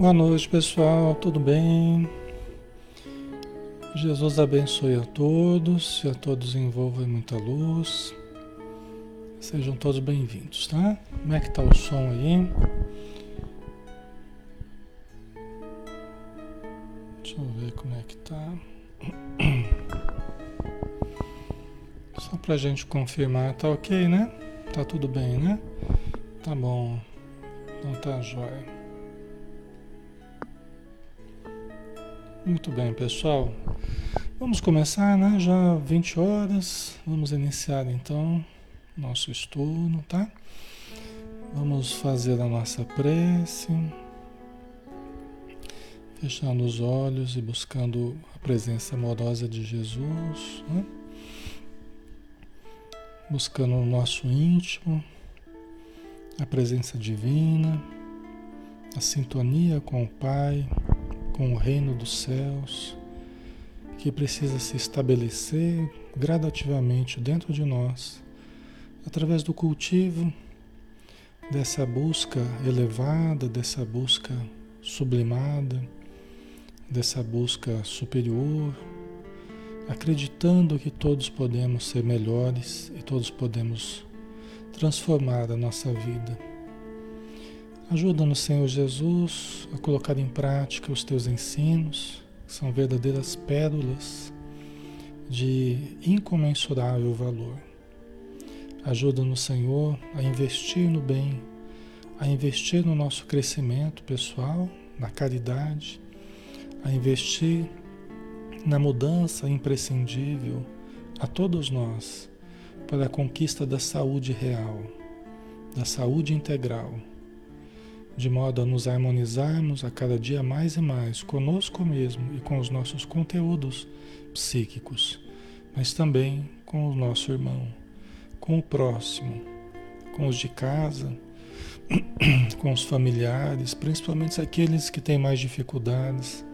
Boa noite, pessoal. Tudo bem? Jesus abençoe a todos e a todos envolva muita luz. Sejam todos bem-vindos, tá? Como é que tá o som aí? Deixa eu ver como é que tá. Só pra gente confirmar, tá ok, né? Tá tudo bem, né? Tá bom. Então tá jóia. Muito bem, pessoal. Vamos começar, né? Já 20 horas. Vamos iniciar então nosso estudo, tá? Vamos fazer a nossa prece, fechando os olhos e buscando a presença amorosa de Jesus, né? buscando o nosso íntimo, a presença divina, a sintonia com o Pai com o reino dos céus, que precisa se estabelecer gradativamente dentro de nós, através do cultivo dessa busca elevada, dessa busca sublimada, dessa busca superior, acreditando que todos podemos ser melhores e todos podemos transformar a nossa vida Ajuda-nos, Senhor Jesus, a colocar em prática os teus ensinos, que são verdadeiras pérolas de incomensurável valor. Ajuda-nos, Senhor, a investir no bem, a investir no nosso crescimento pessoal, na caridade, a investir na mudança imprescindível a todos nós para a conquista da saúde real, da saúde integral de modo a nos harmonizarmos a cada dia mais e mais conosco mesmo e com os nossos conteúdos psíquicos, mas também com o nosso irmão, com o próximo, com os de casa, com os familiares, principalmente aqueles que têm mais dificuldades.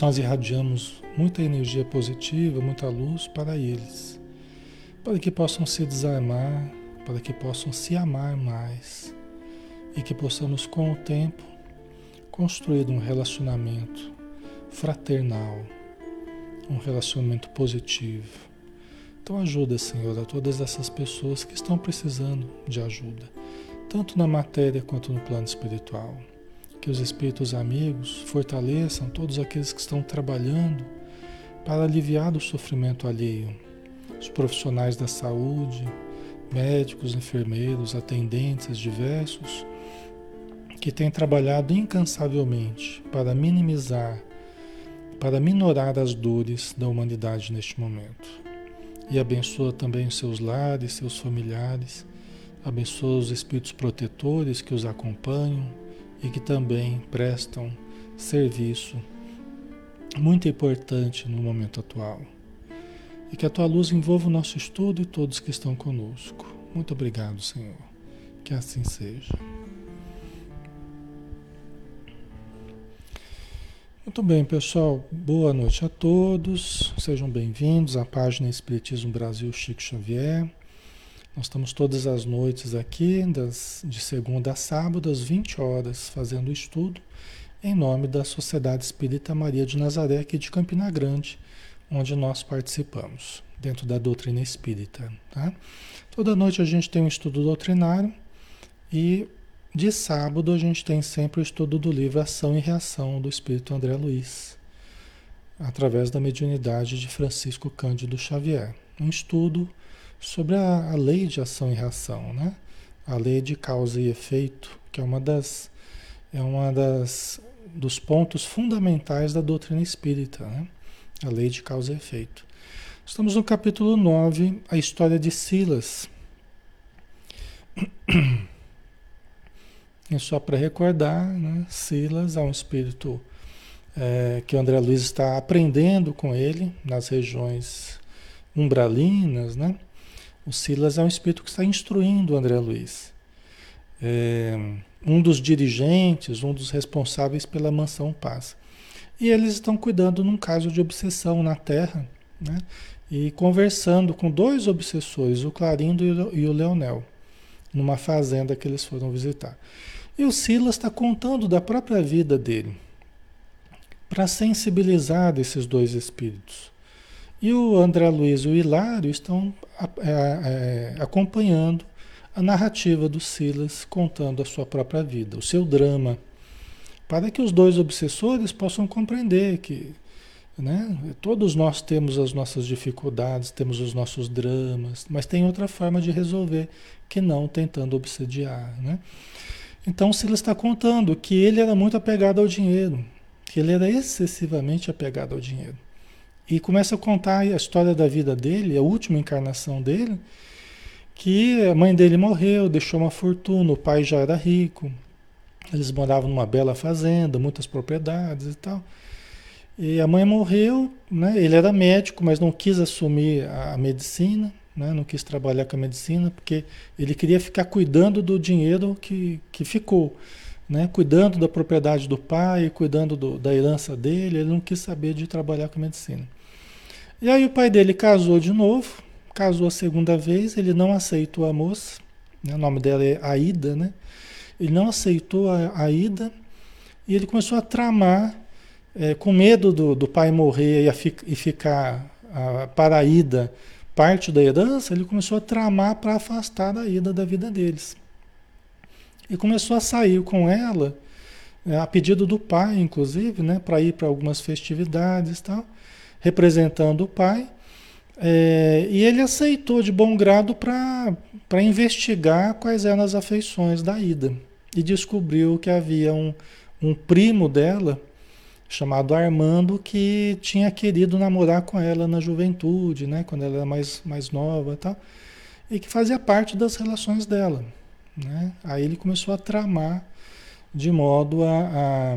Nós irradiamos muita energia positiva, muita luz para eles, para que possam se desarmar, para que possam se amar mais e que possamos, com o tempo, construir um relacionamento fraternal, um relacionamento positivo. Então, ajuda, Senhor, a todas essas pessoas que estão precisando de ajuda, tanto na matéria quanto no plano espiritual. Que os espíritos amigos fortaleçam todos aqueles que estão trabalhando para aliviar o sofrimento alheio, os profissionais da saúde, médicos, enfermeiros, atendentes diversos que tem trabalhado incansavelmente para minimizar, para minorar as dores da humanidade neste momento. E abençoa também os seus lares, seus familiares, abençoa os espíritos protetores que os acompanham e que também prestam serviço muito importante no momento atual. E que a tua luz envolva o nosso estudo e todos que estão conosco. Muito obrigado, Senhor. Que assim seja. Muito bem, pessoal. Boa noite a todos. Sejam bem-vindos à página Espiritismo Brasil Chico Xavier. Nós estamos todas as noites aqui, das, de segunda a sábado, às 20 horas, fazendo estudo em nome da Sociedade Espírita Maria de Nazaré, aqui de Campina Grande, onde nós participamos, dentro da doutrina espírita. Tá? Toda noite a gente tem um estudo doutrinário e de sábado a gente tem sempre o estudo do livro Ação e Reação do Espírito André Luiz, através da mediunidade de Francisco Cândido Xavier. Um estudo sobre a, a, lei de ação e reação, né? A lei de causa e efeito, que é uma das é uma das dos pontos fundamentais da doutrina espírita, né? A lei de causa e efeito. Estamos no capítulo 9, a história de Silas. E só para recordar, né, Silas é um espírito é, que o André Luiz está aprendendo com ele nas regiões umbralinas, né? O Silas é um espírito que está instruindo o André Luiz. É, um dos dirigentes, um dos responsáveis pela mansão Paz. E eles estão cuidando num caso de obsessão na Terra, né? E conversando com dois obsessores, o Clarindo e o Leonel, numa fazenda que eles foram visitar. E o Silas está contando da própria vida dele, para sensibilizar esses dois espíritos. E o André Luiz e o Hilário estão é, é, acompanhando a narrativa do Silas, contando a sua própria vida, o seu drama, para que os dois obsessores possam compreender que né, todos nós temos as nossas dificuldades, temos os nossos dramas, mas tem outra forma de resolver que não tentando obsediar. Né? Então Silas está contando que ele era muito apegado ao dinheiro, que ele era excessivamente apegado ao dinheiro. E começa a contar a história da vida dele, a última encarnação dele, que a mãe dele morreu, deixou uma fortuna, o pai já era rico, eles moravam numa bela fazenda, muitas propriedades e tal. E a mãe morreu, né? ele era médico, mas não quis assumir a medicina, né? não quis trabalhar com a medicina, porque ele queria ficar cuidando do dinheiro que, que ficou, né? cuidando da propriedade do pai, cuidando do, da herança dele, ele não quis saber de trabalhar com a medicina. E aí o pai dele casou de novo, casou a segunda vez, ele não aceitou a moça, né? o nome dela é Aida, né? Ele não aceitou a, a ida e ele começou a tramar, é, com medo do, do pai morrer e, a, e ficar a, para a ida parte da herança, ele começou a tramar para afastar da ida da vida deles. E começou a sair com ela, é, a pedido do pai, inclusive, né, para ir para algumas festividades tal, representando o pai. É, e ele aceitou de bom grado para investigar quais eram as afeições da Ida. E descobriu que havia um, um primo dela, chamado Armando, que tinha querido namorar com ela na juventude, né, quando ela era mais, mais nova e tal, e que fazia parte das relações dela. Né? Aí ele começou a tramar de modo a,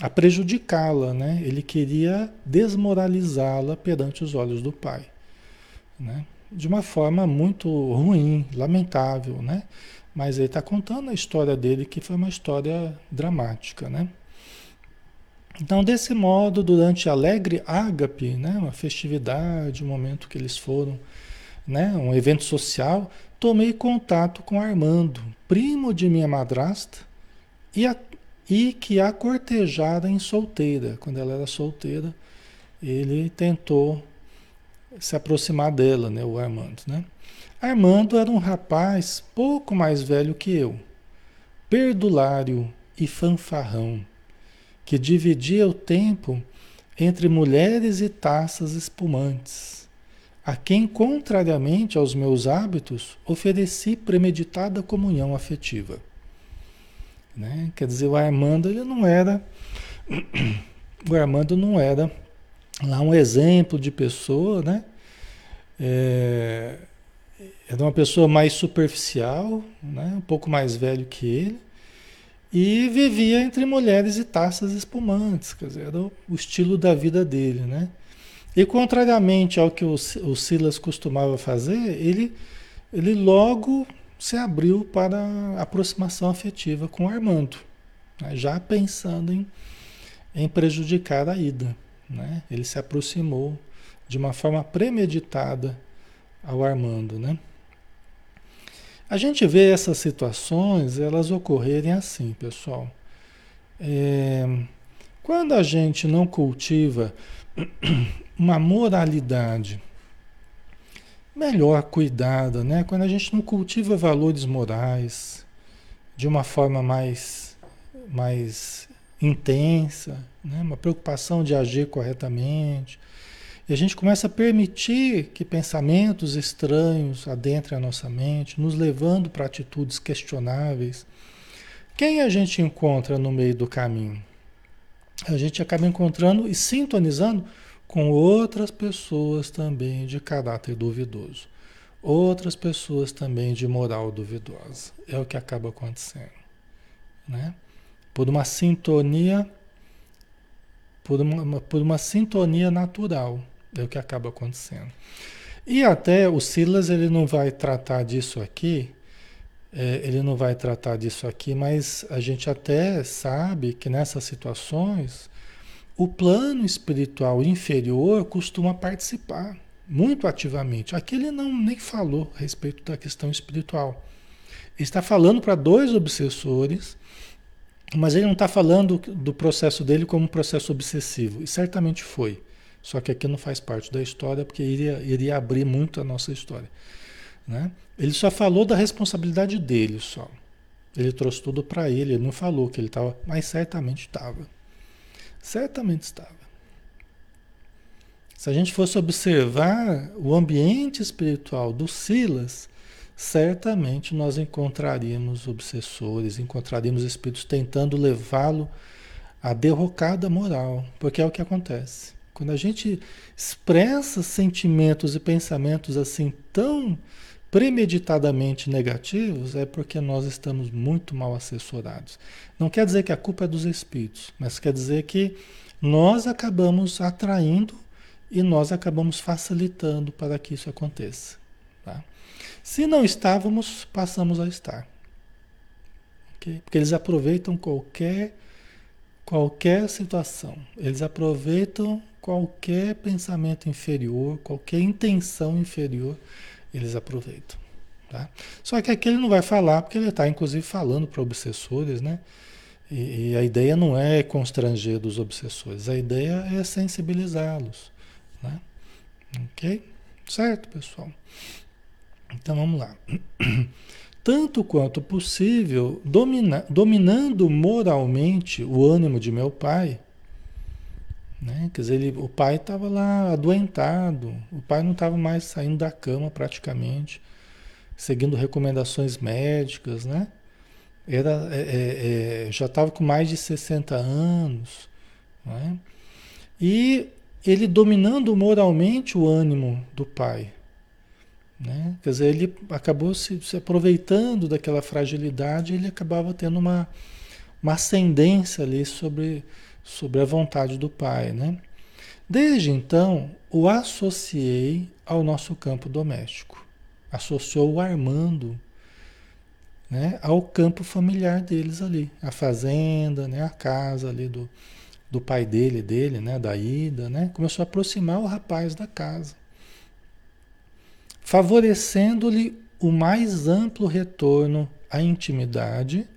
a, a prejudicá-la, né? ele queria desmoralizá-la perante os olhos do pai. Né? De uma forma muito ruim, lamentável, né? Mas ele está contando a história dele, que foi uma história dramática, né? Então, desse modo, durante a alegre ágape, né, uma festividade, um momento que eles foram, né, um evento social, tomei contato com Armando, primo de minha madrasta, e, a, e que a cortejara em solteira. Quando ela era solteira, ele tentou se aproximar dela, né, o Armando, né? Armando era um rapaz pouco mais velho que eu, perdulário e fanfarrão que dividia o tempo entre mulheres e taças espumantes, a quem, contrariamente aos meus hábitos, ofereci premeditada comunhão afetiva. Né? Quer dizer, o Armando ele não era o Armando não era lá um exemplo de pessoa, né? É, era uma pessoa mais superficial, né? um pouco mais velho que ele, e vivia entre mulheres e taças espumantes, quer dizer, era o, estilo da vida dele, né? E contrariamente ao que o, o Silas costumava fazer, ele, ele logo se abriu para a aproximação afetiva com Armando, né? já pensando em, em prejudicar a ida. Né? Ele se aproximou de uma forma premeditada ao Armando, né? A gente vê essas situações, elas ocorrerem assim, pessoal. É, quando a gente não cultiva uma moralidade melhor cuidada, né? Quando a gente não cultiva valores morais de uma forma mais, mais intensa, né? uma preocupação de agir corretamente, e a gente começa a permitir que pensamentos estranhos adentrem a nossa mente, nos levando para atitudes questionáveis. Quem a gente encontra no meio do caminho? A gente acaba encontrando e sintonizando com outras pessoas também de caráter duvidoso. Outras pessoas também de moral duvidosa. É o que acaba acontecendo. Né? Por uma sintonia, por uma, por uma sintonia natural é o que acaba acontecendo. E até o Silas ele não vai tratar disso aqui, é, ele não vai tratar disso aqui, mas a gente até sabe que nessas situações o plano espiritual inferior costuma participar muito ativamente. Aqui ele não nem falou a respeito da questão espiritual, Ele está falando para dois obsessores, mas ele não está falando do processo dele como um processo obsessivo. E certamente foi. Só que aqui não faz parte da história, porque iria, iria abrir muito a nossa história. Né? Ele só falou da responsabilidade dele só. Ele trouxe tudo para ele, ele não falou que ele estava, mas certamente estava. Certamente estava. Se a gente fosse observar o ambiente espiritual do Silas, certamente nós encontraríamos obsessores, encontraríamos espíritos tentando levá-lo à derrocada moral, porque é o que acontece. Quando a gente expressa sentimentos e pensamentos assim tão premeditadamente negativos, é porque nós estamos muito mal assessorados. Não quer dizer que a culpa é dos espíritos, mas quer dizer que nós acabamos atraindo e nós acabamos facilitando para que isso aconteça. Tá? Se não estávamos, passamos a estar. Porque eles aproveitam qualquer, qualquer situação, eles aproveitam qualquer pensamento inferior, qualquer intenção inferior, eles aproveitam. Tá? Só que aqui ele não vai falar, porque ele está inclusive falando para obsessores, né? E, e, a ideia não é constranger dos obsessores, a ideia é sensibilizá-los. Né? Ok? Certo, pessoal? Então vamos lá. Tanto quanto possível, domina, dominando moralmente o ânimo de meu pai, né? quer dizer, ele, o pai estava lá adoentado, o pai não estava mais saindo da cama praticamente, seguindo recomendações médicas, né? Era, é, é, é já estava com mais de 60 anos, né? E ele dominando moralmente o ânimo do pai. Né? Quer dizer, ele acabou se, se aproveitando daquela fragilidade ele acabava tendo uma, uma ascendência ali sobre, sobre a vontade do pai. Né? Desde então, o associei ao nosso campo doméstico. Associou o Armando né, ao campo familiar deles ali, a fazenda, né, a casa ali do, do pai dele, dele, né, da Ida, né, começou a aproximar o rapaz da casa, favorecendo-lhe o mais amplo retorno à intimidade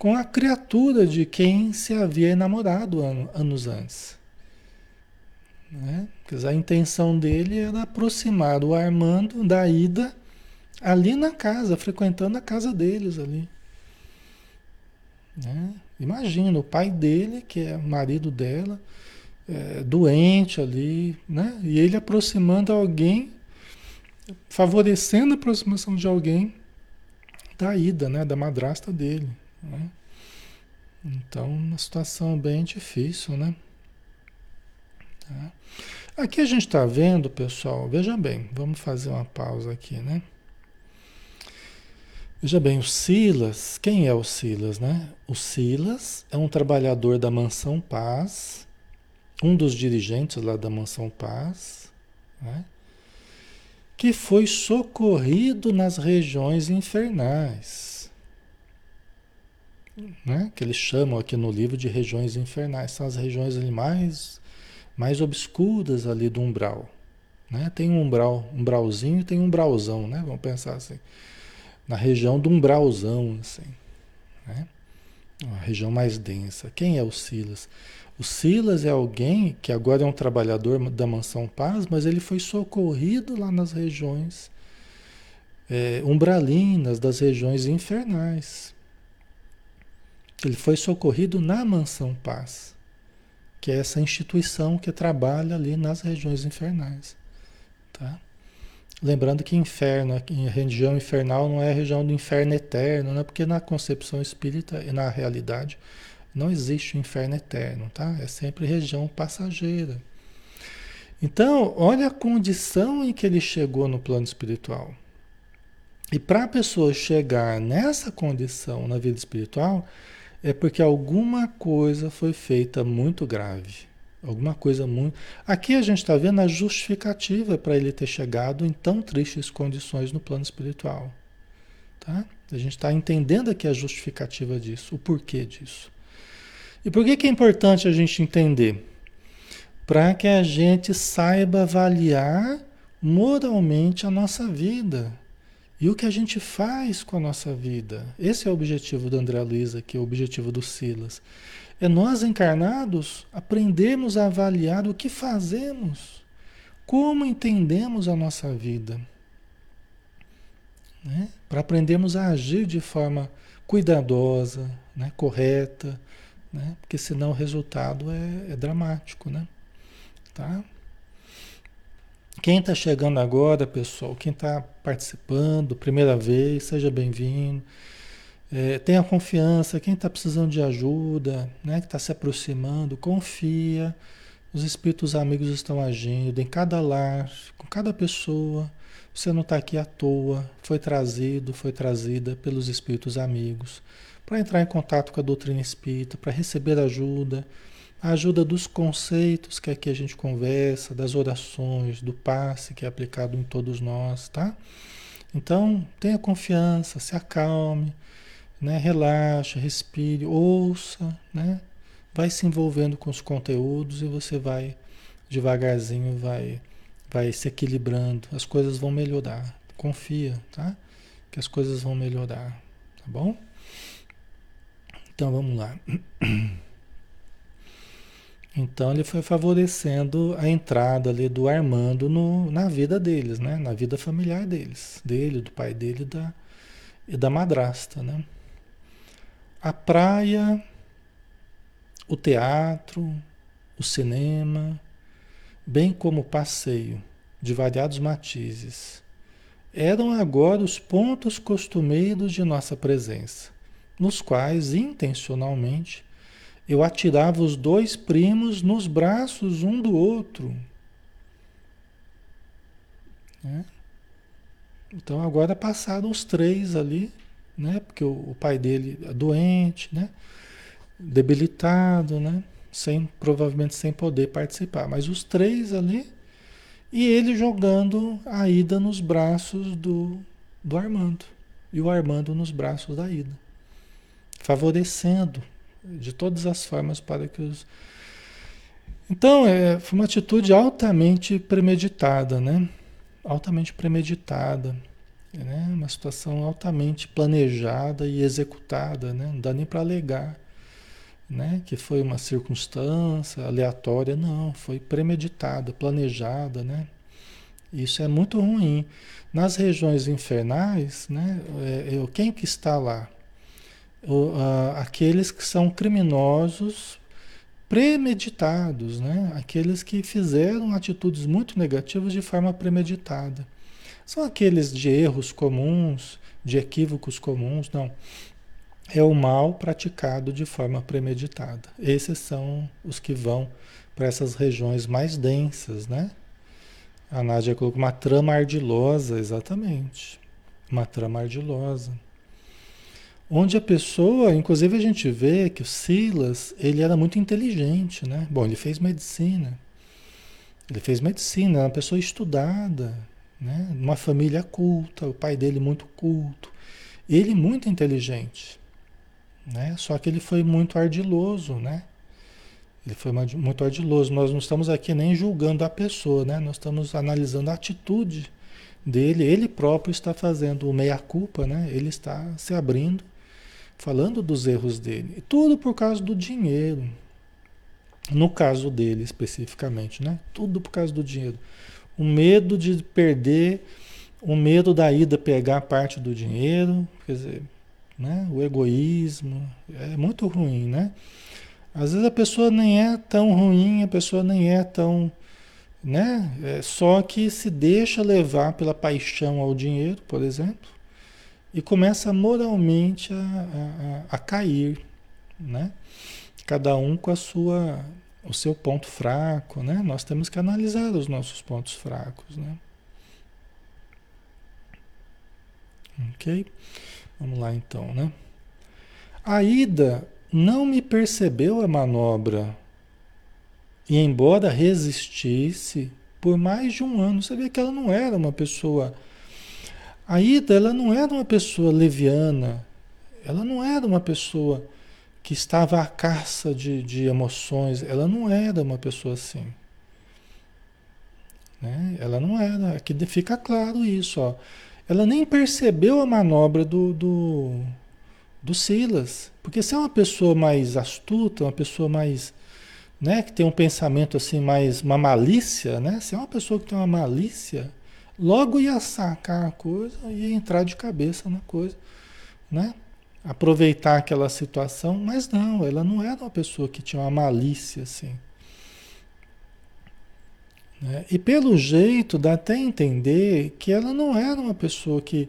com a criatura de quem se havia enamorado anos antes. Né? Dizer, a intenção dele era aproximar o Armando da Ida ali na casa, frequentando a casa deles ali. Né? Imagina, o pai dele, que é marido dela, é, doente ali, né? E ele aproximando alguém, favorecendo a aproximação de alguém da ida, né? Da madrasta dele, né? Então, uma situação bem difícil, né? Tá? Aqui a gente está vendo, pessoal, veja bem, vamos fazer uma pausa aqui, né? Veja bem, o Silas, quem é o Silas, né? O Silas é um trabalhador da Mansão Paz, um dos dirigentes lá da Mansão Paz, né? que foi socorrido nas regiões infernais. Né? Que eles chamam aqui no livro de regiões infernais. São as regiões ali mais, mais obscuras ali do umbral. Né? Tem um umbral, umbralzinho e tem um umbralzão, né? Vamos pensar assim na região do umbralzão, assim, né? Uma região mais densa. Quem é o Silas? O Silas é alguém que agora é um trabalhador da Mansão Paz, mas ele foi socorrido lá nas regiões é, umbralinas, das regiões infernais. Ele foi socorrido na Mansão Paz, que é essa instituição que trabalha ali nas regiões infernais. Tá? Lembrando que inferno, região infernal não é a região do inferno eterno, né? porque na concepção espírita e na realidade não existe o inferno eterno, tá? É sempre região passageira. Então, olha a condição em que ele chegou no plano espiritual. E para a pessoa chegar nessa condição na vida espiritual, é porque alguma coisa foi feita muito grave. Alguma coisa muito. Aqui a gente está vendo a justificativa para ele ter chegado em tão tristes condições no plano espiritual. Tá? A gente está entendendo aqui a justificativa disso, o porquê disso. E por que, que é importante a gente entender? Para que a gente saiba avaliar moralmente a nossa vida E o que a gente faz com a nossa vida? Esse é o objetivo do André Luiz é o objetivo do Silas. É nós encarnados aprendermos a avaliar o que fazemos, como entendemos a nossa vida. Né? Para aprendermos a agir de forma cuidadosa, né? correta, né? porque senão o resultado é, é dramático. Né? Tá? Quem está chegando agora, pessoal, quem está participando, primeira vez, seja bem-vindo. É, tenha confiança, quem está precisando de ajuda, né, que está se aproximando, confia. Os espíritos amigos estão agindo em cada lar, com cada pessoa. Você não está aqui à toa, foi trazido, foi trazida pelos espíritos amigos para entrar em contato com a doutrina espírita, para receber ajuda, a ajuda dos conceitos que aqui a gente conversa, das orações, do passe que é aplicado em todos nós, tá? Então, tenha confiança, se acalme, né? Relaxa, respire, ouça, né? Vai se envolvendo com os conteúdos e você vai devagarzinho vai vai se equilibrando, as coisas vão melhorar. Confia, tá? Que as coisas vão melhorar, tá bom? Então vamos lá. Então ele foi favorecendo a entrada ali do Armando no, na vida deles, né? Na vida familiar deles, dele, do pai dele da, e da madrasta, né? a praia, o teatro, o cinema, bem como o passeio de variados matizes, eram agora os pontos costumeiros de nossa presença, nos quais, intencionalmente, eu atirava os dois primos nos braços um do outro. Né? Então agora passaram os três ali né? Porque o, o pai dele é doente, né? Debilitado, né? Sem, provavelmente sem poder participar. Mas os três ali e ele jogando a Ida nos braços do, do Armando. E o Armando nos braços da Ida. Favorecendo de todas as formas para que os. Então, é, foi uma atitude altamente premeditada, né? Altamente premeditada. Né? Uma situação altamente planejada e executada, né? não dá nem para alegar né? que foi uma circunstância aleatória, não, foi premeditada, planejada. Né? Isso é muito ruim. Nas regiões infernais, né? É, quem que está lá? O, a, aqueles que são criminosos premeditados, né? aqueles que fizeram atitudes muito negativas de forma premeditada. São aqueles de erros comuns, de equívocos comuns, não. É o mal praticado de forma premeditada. Esses são os que vão para essas regiões mais densas, né? A Nádia colocou uma trama ardilosa, exatamente. Uma trama ardilosa. Onde a pessoa, inclusive a gente vê que o Silas, ele era muito inteligente, né? Bom, ele fez medicina. Ele fez medicina, era uma pessoa estudada, né? Uma família culta, o pai dele muito culto, ele muito inteligente, né? Só que ele foi muito ardiloso, né? Ele foi muito ardiloso. Nós não estamos aqui nem julgando a pessoa, né? Nós estamos analisando a atitude dele. Ele próprio está fazendo o meia-culpa, né? Ele está se abrindo, falando dos erros dele. Tudo por causa do dinheiro. No caso dele especificamente, né? Tudo por causa do dinheiro o medo de perder, o medo da ida pegar parte do dinheiro, quer dizer, né? o egoísmo, é muito ruim, né? Às vezes a pessoa nem é tão ruim, a pessoa nem é tão. Né? É só que se deixa levar pela paixão ao dinheiro, por exemplo, e começa moralmente a, a, a cair. Né? Cada um com a sua o seu ponto fraco, né? Nós temos que analisar os nossos pontos fracos, né? Ok? Vamos lá então, né? A Ida não me percebeu a manobra e embora resistisse por mais de um ano, vê que ela não era uma pessoa. A Ida, ela não era uma pessoa leviana, ela não era uma pessoa que estava à caça de, de emoções. Ela não era uma pessoa assim. Né? Ela não era. Aqui fica claro isso. Ó. ela nem percebeu a manobra do, do, do Silas. Porque se é uma pessoa mais astuta, uma pessoa mais. Né, que tem um pensamento assim mais. uma malícia, né? Se é uma pessoa que tem uma malícia, logo ia sacar a coisa, ia entrar de cabeça na coisa, né? Aproveitar aquela situação, mas não, ela não era uma pessoa que tinha uma malícia assim. Né? E pelo jeito dá até entender que ela não era uma pessoa que,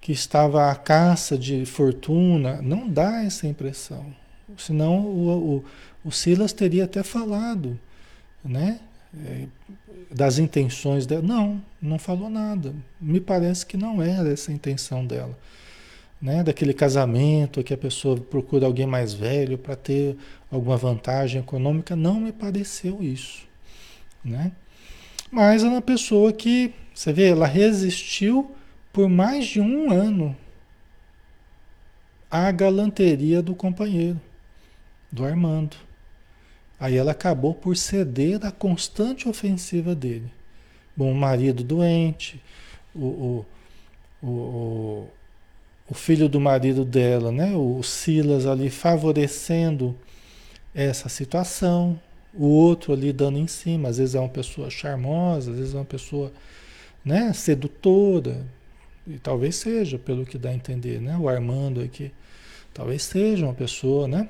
que estava à caça de fortuna, não dá essa impressão. Senão o, o, o Silas teria até falado, né? É, das intenções dela. Não, não falou nada. Me parece que não era essa a intenção dela. Né? Daquele casamento que a pessoa procura alguém mais velho para ter alguma vantagem econômica, não me pareceu isso. Né? Mas é uma pessoa que, você vê, ela resistiu por mais de um ano à galanteria do companheiro, do Armando. Aí ela acabou por ceder à constante ofensiva dele. O marido doente, o, o, o, o filho do marido dela, né? o Silas ali favorecendo essa situação, o outro ali dando em cima, às vezes é uma pessoa charmosa, às vezes é uma pessoa né, sedutora, e talvez seja, pelo que dá a entender, né? O Armando aqui, talvez seja uma pessoa, né?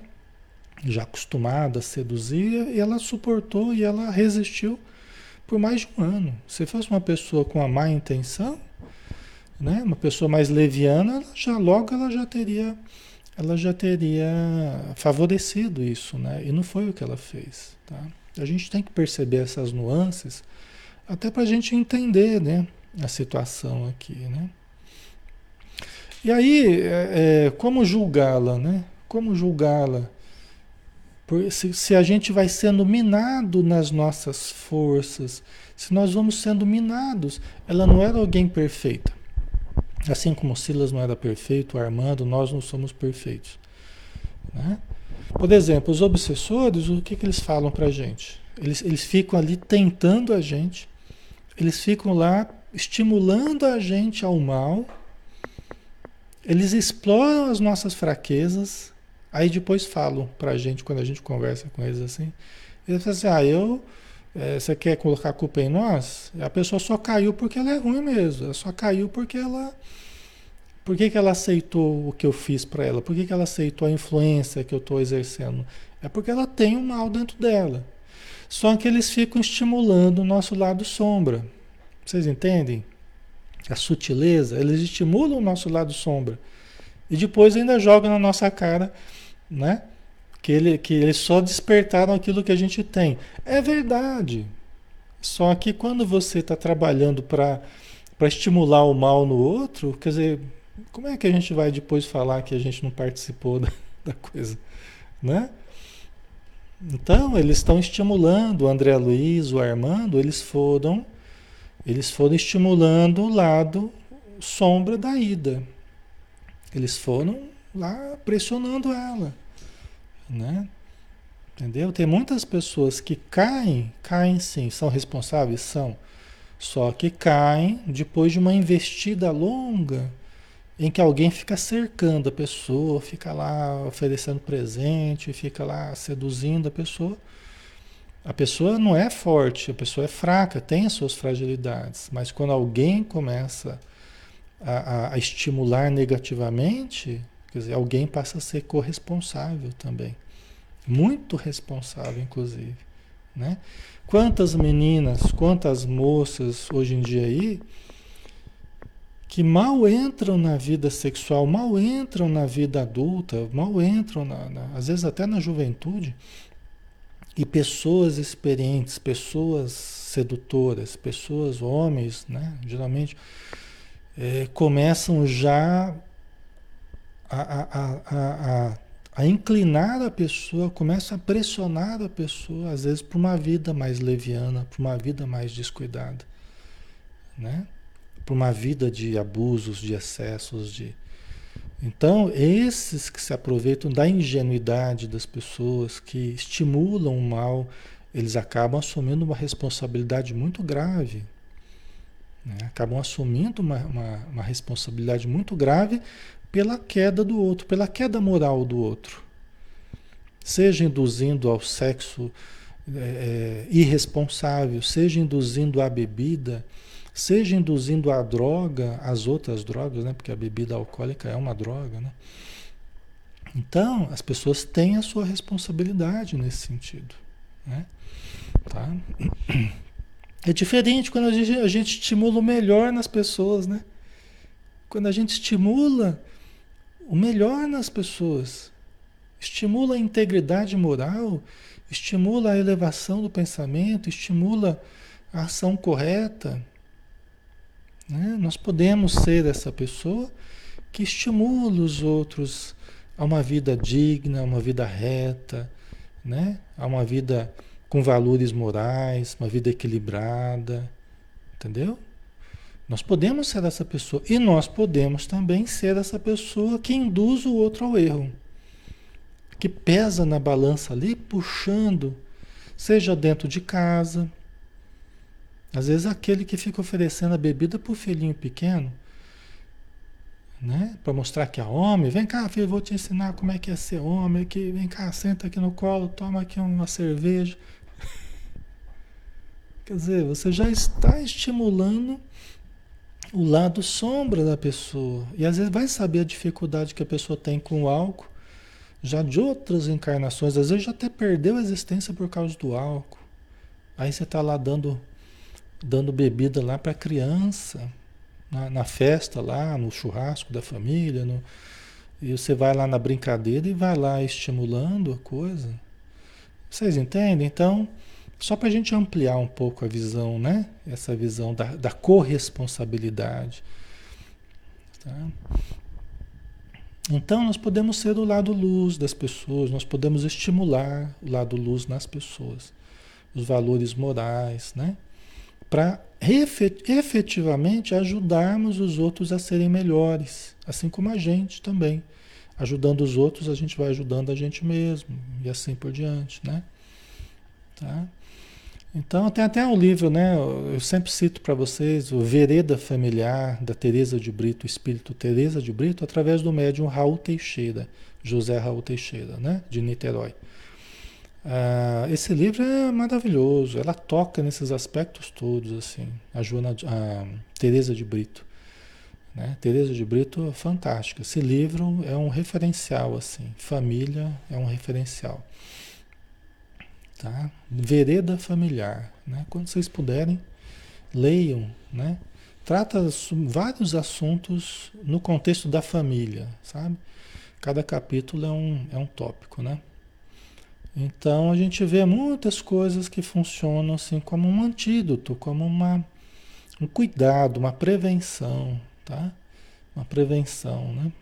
Já acostumada a seduzir, e ela suportou e ela resistiu por mais de um ano. Se fosse uma pessoa com a má intenção, né? Uma pessoa mais leviana, já logo ela já teria ela já teria favorecido isso, né? E não foi o que ela fez, tá? A gente tem que perceber essas nuances até para a gente entender, né? A situação aqui, né? E aí, é, é como julgá-la, né? Como julgá-la? Se, se a gente vai sendo minado nas nossas forças, se nós vamos sendo minados, ela não era alguém perfeita. Assim como Silas não era perfeito, Armando, nós não somos perfeitos. Né? Por exemplo, os obsessores, o que, que eles falam para a gente? Eles, eles ficam ali tentando a gente, eles ficam lá estimulando a gente ao mal, eles exploram as nossas fraquezas, aí depois falam para a gente, quando a gente conversa com eles assim, eles falam assim, ah, eu é, você quer colocar a culpa em nós? A pessoa só caiu porque ela é ruim mesmo. Ela só caiu porque ela. Por que, que ela aceitou o que eu fiz para ela? Por que, que ela aceitou a influência que eu estou exercendo? É porque ela tem um mal dentro dela. Só que eles ficam estimulando o nosso lado sombra. Vocês entendem? A sutileza, eles estimulam o nosso lado sombra. E depois ainda jogam na nossa cara, né? que, ele, que eles só despertaram aquilo que a gente tem. É verdade. Só que quando você está trabalhando para estimular o mal no outro, quer dizer, como é que a gente vai depois falar que a gente não participou da, da coisa? Né? Então, eles estão estimulando o André Luiz, o Armando, eles foram, eles foram estimulando o lado sombra da ida. Eles foram lá pressionando ela né? Entendeu? Tem muitas pessoas que caem, caem sim, são responsáveis? São. Só que caem depois de uma investida longa em que alguém fica cercando a pessoa, fica lá oferecendo presente, fica lá seduzindo a pessoa. A pessoa não é forte, a pessoa é fraca, tem as suas fragilidades, mas quando alguém começa a, a, a estimular negativamente, Quer dizer, alguém passa a ser corresponsável também. Muito responsável, inclusive. Né? Quantas meninas, quantas moças hoje em dia aí que mal entram na vida sexual, mal entram na vida adulta, mal entram, na, na, às vezes até na juventude, e pessoas experientes, pessoas sedutoras, pessoas, homens, né, geralmente, é, começam já a, a, a, a, inclinar a pessoa, começa a pressionar a pessoa, às vezes, para uma vida mais leviana, para uma vida mais descuidada, né? Para uma vida de abusos, de excessos, de... Então, esses que se aproveitam da ingenuidade das pessoas, que estimulam o mal, eles acabam assumindo uma responsabilidade muito grave, Né? Acabam assumindo uma, uma, uma responsabilidade muito grave pela queda do outro, pela queda moral do outro. Seja induzindo ao sexo é, é, irresponsável, seja induzindo à bebida, seja induzindo à droga, às outras drogas, né? porque a bebida alcoólica é uma droga. Né? Então, as pessoas têm a sua responsabilidade nesse sentido. Né? Tá? É diferente quando a gente, a gente estimula o melhor nas pessoas, né? Quando a gente estimula o melhor nas pessoas, estimula a integridade moral, estimula a elevação do pensamento, estimula a ação correta. Né? Nós podemos ser essa pessoa que estimula os outros a uma vida digna, a uma vida reta, né? a uma vida com valores morais, uma vida equilibrada, entendeu? Nós podemos ser essa pessoa e nós podemos também ser essa pessoa que induz o outro ao erro, que pesa na balança ali, puxando, seja dentro de casa. Às vezes aquele que fica oferecendo a bebida para o filhinho pequeno, né? Para mostrar que é homem, vem cá, filho, vou te ensinar como é que é ser homem, aqui, vem cá, senta aqui no colo, toma aqui uma cerveja. Quer dizer, você já está estimulando o lado sombra da pessoa. E às vezes vai saber a dificuldade que a pessoa tem com o álcool, já de outras encarnações, às vezes já até perdeu a existência por causa do álcool. Aí você está lá dando, dando bebida lá para criança, na, na, festa lá, no churrasco da família, no, e você vai lá na brincadeira e vai lá estimulando a coisa. Vocês entendem? Então, só para a gente ampliar um pouco a visão, né? Essa visão da, da corresponsabilidade. Tá? Então, nós podemos ser o lado luz das pessoas, nós podemos estimular o lado luz nas pessoas, os valores morais, né? Para efetivamente ajudarmos os outros a serem melhores, assim como a gente também. Ajudando os outros, a gente vai ajudando a gente mesmo, e assim por diante, né? Tá? Então tem até um livro, né? Eu sempre cito para vocês o Vereda Familiar da Teresa de Brito, espírito Teresa de Brito, através do médium Raul Teixeira, José Raul Teixeira, né? De Niterói. Ah, esse livro é maravilhoso. Ela toca nesses aspectos todos, assim. A Joana, a Teresa de Brito, né? Teresa de Brito, é fantástica. Esse livro é um referencial, assim. Família é um referencial. Tá? Vereda familiar. Né? Quando vocês puderem, leiam. Né? Trata vários assuntos no contexto da família, sabe? Cada capítulo é um, é um tópico, né? Então a gente vê muitas coisas que funcionam assim como um antídoto, como uma, um cuidado, uma prevenção, tá? Uma prevenção, né?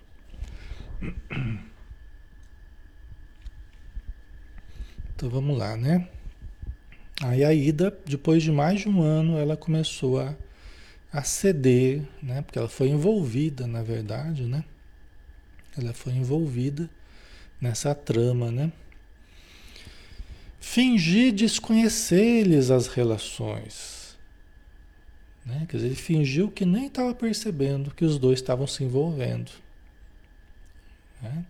Então vamos lá, né? Aí a Ida, depois de mais de um ano, ela começou a, a ceder, né? Porque ela foi envolvida, na verdade, né? Ela foi envolvida nessa trama, né? Fingir desconhecer-lhes as relações. Né? Quer dizer, ele fingiu que nem estava percebendo que os dois estavam se envolvendo. Né?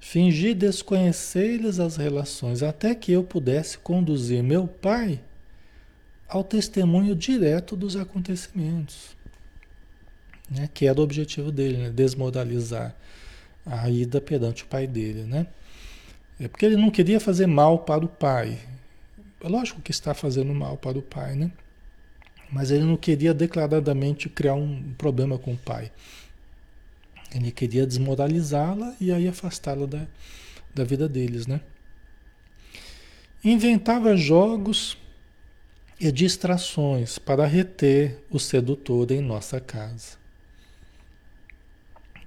Fingi desconhecer-lhes as relações até que eu pudesse conduzir meu pai ao testemunho direto dos acontecimentos. Né? Que era o objetivo dele, né? desmoralizar a ida perante o pai dele. Né? É porque ele não queria fazer mal para o pai. É lógico que está fazendo mal para o pai, né? Mas ele não queria declaradamente criar um problema com o pai. Ele queria desmoralizá-la e aí afastá-la da, da vida deles, né? Inventava jogos e distrações para reter o sedutor em nossa casa.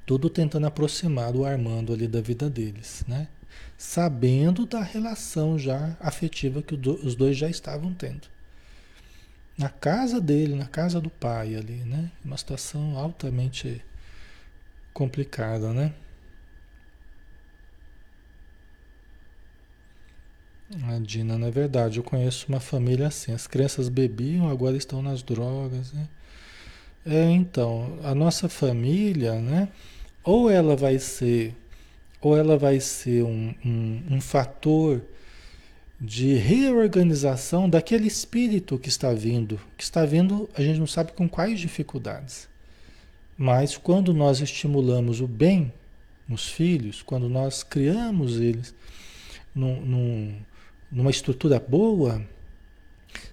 Tudo tentando aproximar o Armando ali da vida deles, né? Sabendo da relação já afetiva que os dois já estavam tendo. Na casa dele, na casa do pai ali, né? Uma situação altamente complicada, né? A Dina, na verdade, eu conheço uma família assim. As crianças bebiam, agora estão nas drogas, né? É, então, a nossa família, né? Ou ela vai ser, ou ela vai ser um, um, um fator de reorganização daquele espírito que está vindo, que está vindo, a gente não sabe com quais dificuldades. Mas quando nós estimulamos o bem nos filhos, quando nós criamos eles num, num, numa estrutura boa,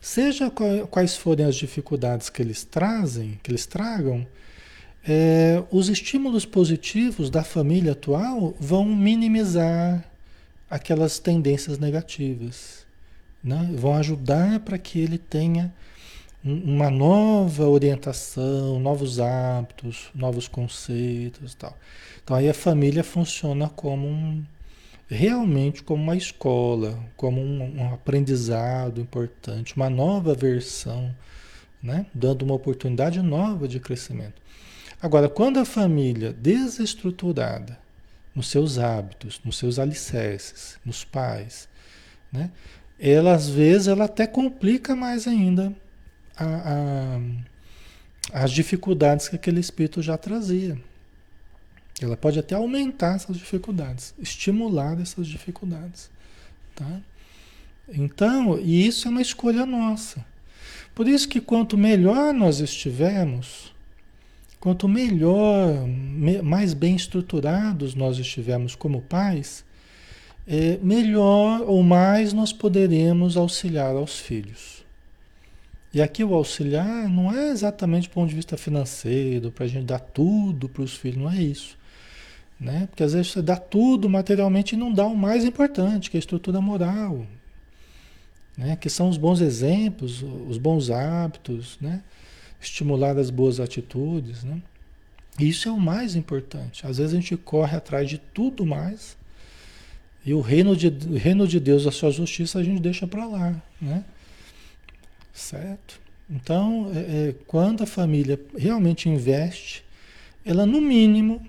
Seja quais forem as dificuldades que eles trazem, que eles tragam, é, os estímulos positivos da família atual vão minimizar aquelas tendências negativas, né? vão ajudar para que ele tenha uma nova orientação, novos hábitos, novos conceitos, tal. Então aí a família funciona como um, realmente como uma escola, como um, um aprendizado importante, uma nova versão, né? dando uma oportunidade nova de crescimento. Agora, quando a família desestruturada nos seus hábitos, nos seus alicerces, nos pais, né? ela às vezes ela até complica mais ainda a, a, as dificuldades que aquele espírito já trazia. Ela pode até aumentar essas dificuldades, estimular essas dificuldades. Tá? Então, e isso é uma escolha nossa. Por isso que quanto melhor nós estivermos, quanto melhor, mais bem estruturados nós estivermos como pais, é, melhor ou mais nós poderemos auxiliar aos filhos. E aqui o auxiliar não é exatamente do ponto de vista financeiro, para a gente dar tudo para os filhos, não é isso. Né? Porque às vezes você dá tudo materialmente e não dá o mais importante, que é a estrutura moral. Né? Que são os bons exemplos, os bons hábitos, né? estimular as boas atitudes. Né? Isso é o mais importante. Às vezes a gente corre atrás de tudo mais e o reino de, o reino de Deus, a sua justiça, a gente deixa para lá. Né? Certo? Então, é, é, quando a família realmente investe, ela no mínimo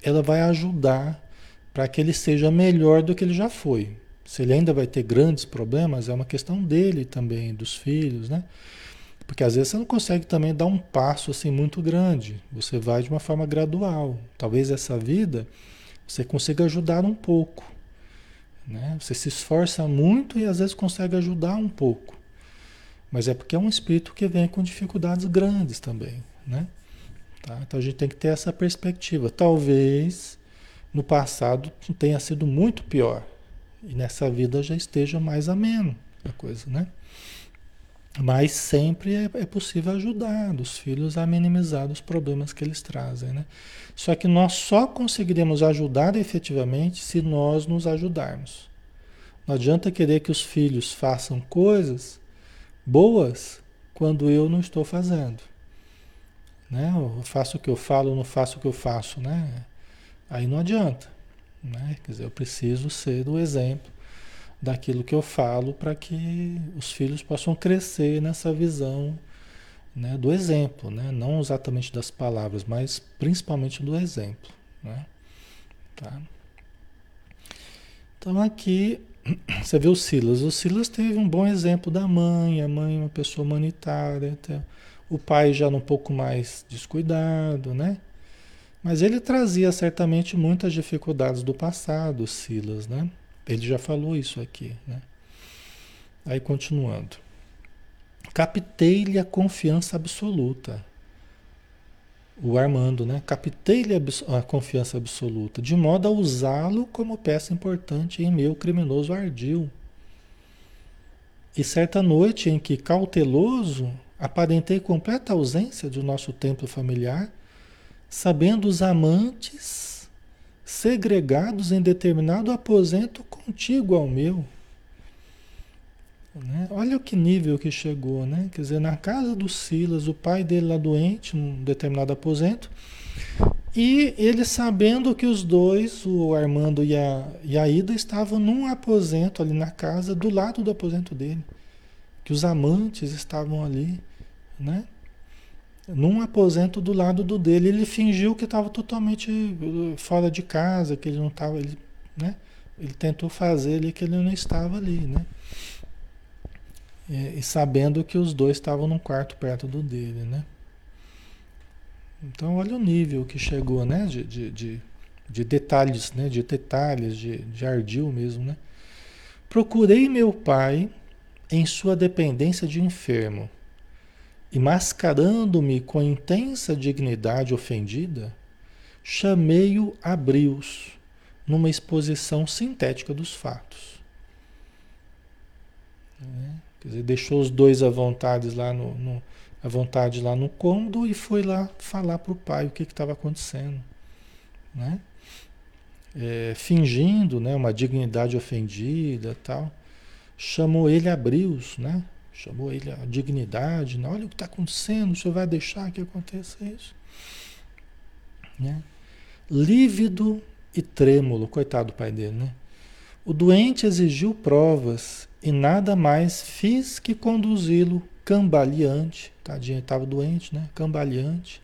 ela vai ajudar para que ele seja melhor do que ele já foi. Se ele ainda vai ter grandes problemas, é uma questão dele também, dos filhos, né? Porque às vezes você não consegue também dar um passo assim muito grande. Você vai de uma forma gradual. Talvez essa vida você consiga ajudar um pouco. Né? Você se esforça muito e às vezes consegue ajudar um pouco. Mas é porque é um espírito que vem com dificuldades grandes também. Né? Tá? Então a gente tem que ter essa perspectiva. Talvez no passado tenha sido muito pior e nessa vida já esteja mais ameno a coisa, né? Mas sempre é, é possível ajudar os filhos a minimizar os problemas que eles trazem, né? Só que nós só conseguiremos ajudar efetivamente se nós nos ajudarmos. Não adianta querer que os filhos façam coisas boas quando eu não estou fazendo. Né? Eu faço o que eu falo, não faço o que eu faço, né? Aí não adianta, né? Quer dizer, eu preciso ser o exemplo daquilo que eu falo para que os filhos possam crescer nessa visão né, do exemplo, né? Não exatamente das palavras, mas principalmente do exemplo, né? Tá? Então aqui você vê o Silas. O Silas teve um bom exemplo da mãe, a mãe é uma pessoa humanitária, até o pai já um pouco mais descuidado, né? Mas ele trazia certamente muitas dificuldades do passado, Silas, né? Ele já falou isso aqui, né? Aí continuando. Captei-lhe a confiança absoluta. O Armando, né? Captei-lhe a confiança absoluta, de modo a usá-lo como peça importante em meu criminoso ardil. E certa noite em que, cauteloso, Aparentei completa ausência do nosso templo familiar, sabendo os amantes segregados em determinado aposento contíguo ao meu. Né? Olha o que nível que chegou, né? Quer dizer, na casa do Silas, o pai dele lá doente, num determinado aposento, e ele sabendo que os dois, o Armando e a, e a Ida, estavam num aposento ali na casa, do lado do aposento dele. Que os amantes estavam ali né? Num aposento do lado do dele, ele fingiu que estava totalmente uh, fora de casa, que ele não estava, ele, né? Ele tentou fazer ali que ele não estava ali, né? E, e sabendo que os dois estavam num quarto perto do dele, né? Então olha o nível que chegou, né? De, de, de, de detalhes, né? De detalhes, de, de ardil mesmo, né? Procurei meu pai em sua dependência de enfermo e mascarando-me com intensa dignidade ofendida, chamei-o a brios numa exposição sintética dos fatos. É, quer dizer, deixou os dois à vontade lá no, no à vontade lá no cômodo e foi lá falar para o pai o que estava acontecendo, né? É, fingindo, né, uma dignidade ofendida, tal, chamou ele a brios, né? Chamou ele a dignidade, né? olha o que está acontecendo, o senhor vai deixar que aconteça isso? Né? Lívido e trêmulo, coitado do pai dele, né? O doente exigiu provas e nada mais fiz que conduzi-lo cambaleante, tadinho, estava doente, né? Cambaleante,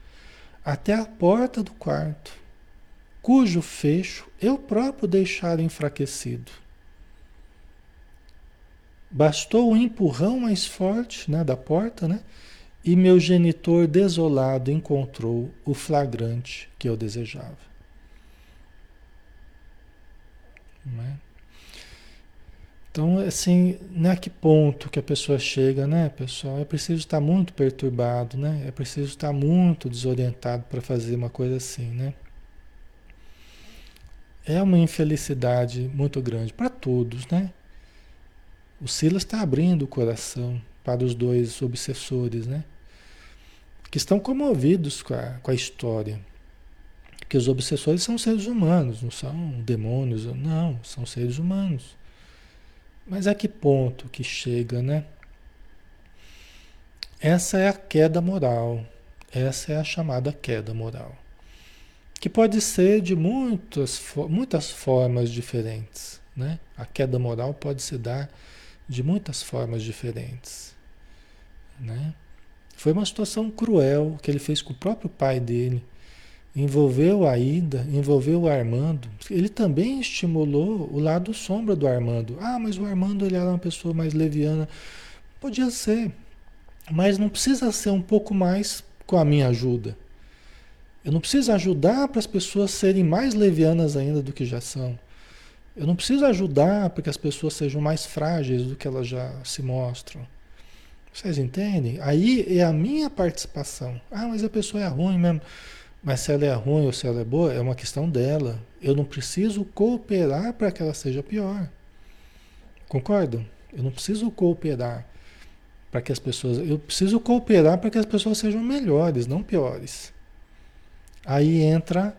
até a porta do quarto, cujo fecho eu próprio deixara enfraquecido. Bastou o um empurrão mais forte né, da porta, né? E meu genitor desolado encontrou o flagrante que eu desejava. Né? Então, assim, né, que ponto que a pessoa chega, né, pessoal? É preciso estar muito perturbado, né? É preciso estar muito desorientado para fazer uma coisa assim, né? É uma infelicidade muito grande para todos, né? O Silas está abrindo o coração para os dois obsessores, né? Que estão comovidos com a, com a história. Que os obsessores são seres humanos, não são demônios, não, são seres humanos. Mas a que ponto que chega, né? Essa é a queda moral. Essa é a chamada queda moral. Que pode ser de muitas, muitas formas diferentes. Né? A queda moral pode se dar de muitas formas diferentes. Né? Foi uma situação cruel que ele fez com o próprio pai dele. Envolveu a Ida, envolveu o Armando. Ele também estimulou o lado sombra do Armando. Ah, mas o Armando ele era uma pessoa mais leviana. Podia ser, mas não precisa ser um pouco mais com a minha ajuda. Eu não preciso ajudar para as pessoas serem mais levianas ainda do que já são. Eu não preciso ajudar para que as pessoas sejam mais frágeis do que elas já se mostram. Vocês entendem? Aí é a minha participação. Ah, mas a pessoa é ruim mesmo. Mas se ela é ruim ou se ela é boa, é uma questão dela. Eu não preciso cooperar para que ela seja pior. Concordam? Eu não preciso cooperar para que as pessoas. Eu preciso cooperar para que as pessoas sejam melhores, não piores. Aí entra,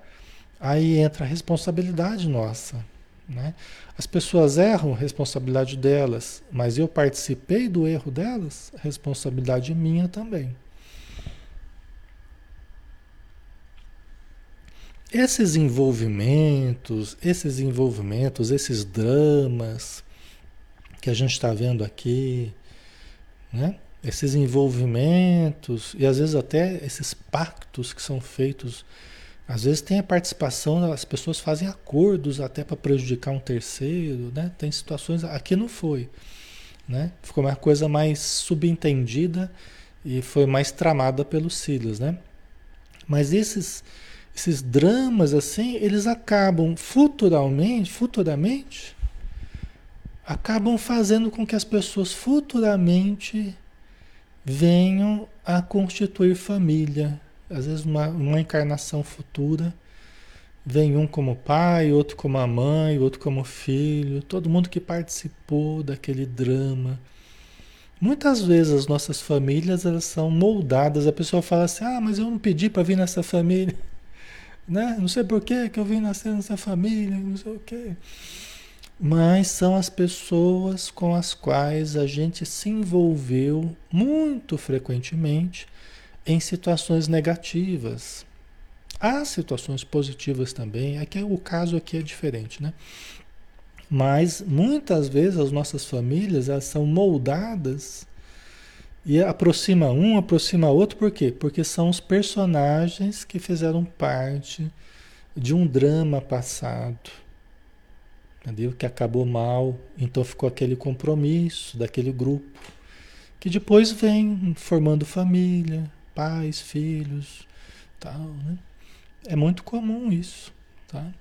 aí entra a responsabilidade nossa. Né? As pessoas erram, responsabilidade delas, mas eu participei do erro delas, responsabilidade minha também. Esses envolvimentos, esses envolvimentos, esses dramas que a gente está vendo aqui, né? esses envolvimentos e às vezes até esses pactos que são feitos às vezes tem a participação, as pessoas fazem acordos até para prejudicar um terceiro, né? Tem situações, aqui não foi, né? Ficou uma coisa mais subentendida e foi mais tramada pelos Silas, né? Mas esses esses dramas assim, eles acabam futuramente, futuramente acabam fazendo com que as pessoas futuramente venham a constituir família, às vezes uma, uma encarnação futura, vem um como pai, outro como a mãe, outro como filho, todo mundo que participou daquele drama. Muitas vezes as nossas famílias elas são moldadas. A pessoa fala assim: "Ah, mas eu não pedi para vir nessa família". Né? Não sei por que eu vim nascer nessa família, não sei o quê. Mas são as pessoas com as quais a gente se envolveu muito frequentemente em situações negativas. Há situações positivas também, é que o caso aqui é diferente, né? Mas muitas vezes as nossas famílias elas são moldadas e aproxima um, aproxima outro, por quê? Porque são os personagens que fizeram parte de um drama passado, entendeu? Que acabou mal, então ficou aquele compromisso daquele grupo, que depois vem formando família, pais, filhos, tal, né? É muito comum isso, tá?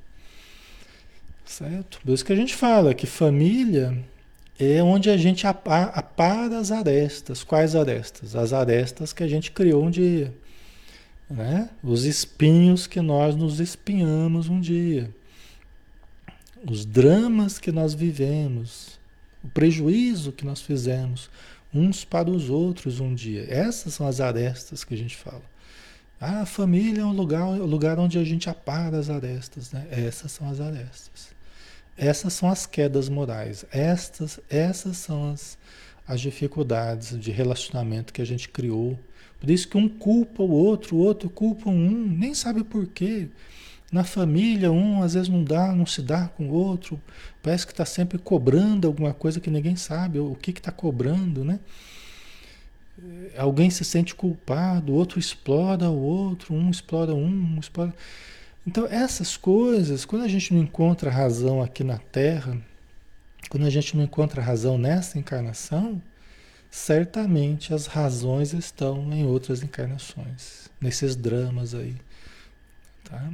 Certo? Por isso que a gente fala que família é onde a gente apara as arestas. Quais arestas? As arestas que a gente criou um dia. Né? Os espinhos que nós nos espinhamos um dia. Os dramas que nós vivemos. O prejuízo que nós fizemos uns para os outros um dia. Essas são as arestas que a gente fala. Ah, a família é um lugar, um lugar onde a gente apara as arestas. Né? Essas são as arestas. Essas são as quedas morais. Estas, essas são as, as dificuldades de relacionamento que a gente criou. Por isso que um culpa o outro, o outro culpa um, nem sabe por quê. Na família, um às vezes não dá, não se dá com o outro. Parece que está sempre cobrando alguma coisa que ninguém sabe o que está cobrando, né? Alguém se sente culpado, o outro explora o outro, um explora um, um explora. Então, essas coisas, quando a gente não encontra razão aqui na Terra, quando a gente não encontra razão nessa encarnação, certamente as razões estão em outras encarnações, nesses dramas aí. Tá?